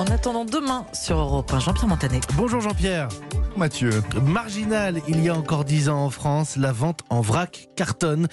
En attendant demain sur Europe 1, Jean-Pierre Montanet. Bonjour Jean-Pierre. Mathieu. Marginal, il y a encore 10 ans en France, la vente en vrac cartonne.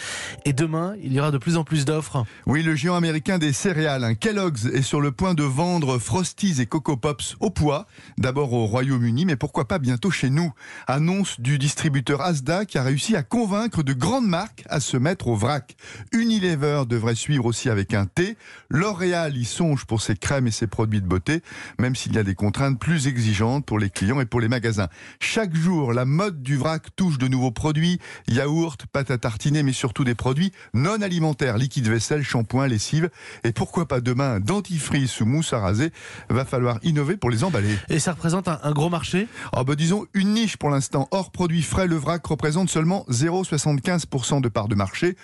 Et demain, il y aura de plus en plus d'offres. Oui, le géant américain des céréales, hein, Kellogg's, est sur le point de vendre Frosties et Coco Pops au poids. D'abord au Royaume-Uni, mais pourquoi pas bientôt chez nous? Annonce du distributeur Asda qui a réussi à convaincre de grandes marques à se mettre au vrac. Unilever devrait suivre aussi avec un T. L'Oréal y songe pour ses crèmes et ses produits de beauté, même s'il y a des contraintes plus exigeantes pour les clients et pour les magasins. Chaque jour, la mode du vrac touche de nouveaux produits, yaourts, pâte à tartiner, mais surtout des produits non alimentaires, liquide vaisselle, shampoing, lessive. Et pourquoi pas demain, dentifrice ou mousse à raser Va falloir innover pour les emballer. Et ça représente un, un gros marché? Oh bah disons une niche pour l'instant. Hors produits frais, le vrac représente seulement 0,75% de part de marché.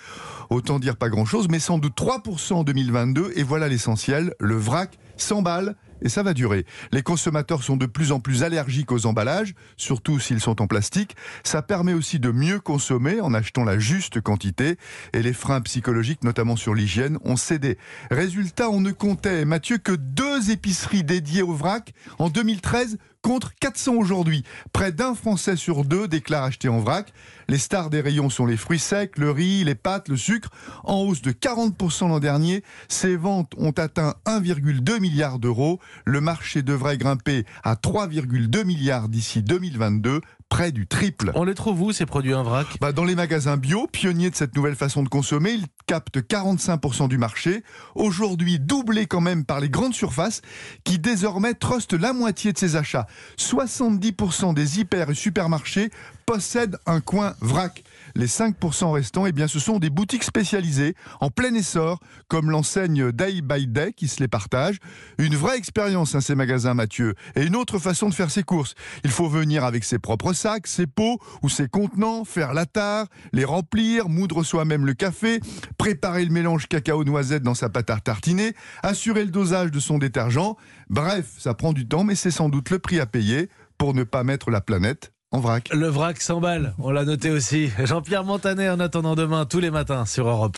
Autant dire pas grand-chose, mais sans doute 3% en 2022. Et voilà l'essentiel, le vrac s'emballe et ça va durer. Les consommateurs sont de plus en plus allergiques aux emballages, surtout s'ils sont en plastique. Ça permet aussi de mieux consommer en achetant la juste quantité et les freins psychologiques, notamment sur l'hygiène, ont cédé. Résultat, on ne comptait, Mathieu, que deux épiceries dédiées au vrac en 2013 contre 400 aujourd'hui. Près d'un Français sur deux déclare acheter en vrac. Les stars des rayons sont les fruits secs, le riz, les pâtes, le sucre. En hausse de 40% l'an dernier, ces ventes ont atteint 1,2 milliard d'euros. Le marché devrait grimper à 3,2 milliards d'ici 2022 près du triple. On les trouve où ces produits en vrac? Bah, Dans les magasins bio, pionniers de cette nouvelle façon de consommer, ils captent 45% du marché. Aujourd'hui, doublé quand même par les grandes surfaces qui désormais trustent la moitié de ses achats. 70% des hyper et supermarchés possèdent un coin vrac. Les 5% restants, eh bien, ce sont des boutiques spécialisées en plein essor, comme l'enseigne Day by Day qui se les partage. Une vraie expérience, hein, ces magasins, Mathieu. Et une autre façon de faire ses courses. Il faut venir avec ses propres sacs, ses pots ou ses contenants, faire la tare, les remplir, moudre soi-même le café, préparer le mélange cacao-noisette dans sa pâte à tartiner, assurer le dosage de son détergent. Bref, ça prend du temps, mais c'est sans doute le prix à payer pour ne pas mettre la planète Le vrac s'emballe, on l'a noté aussi. Jean-Pierre Montanet en attendant demain tous les matins sur Europe.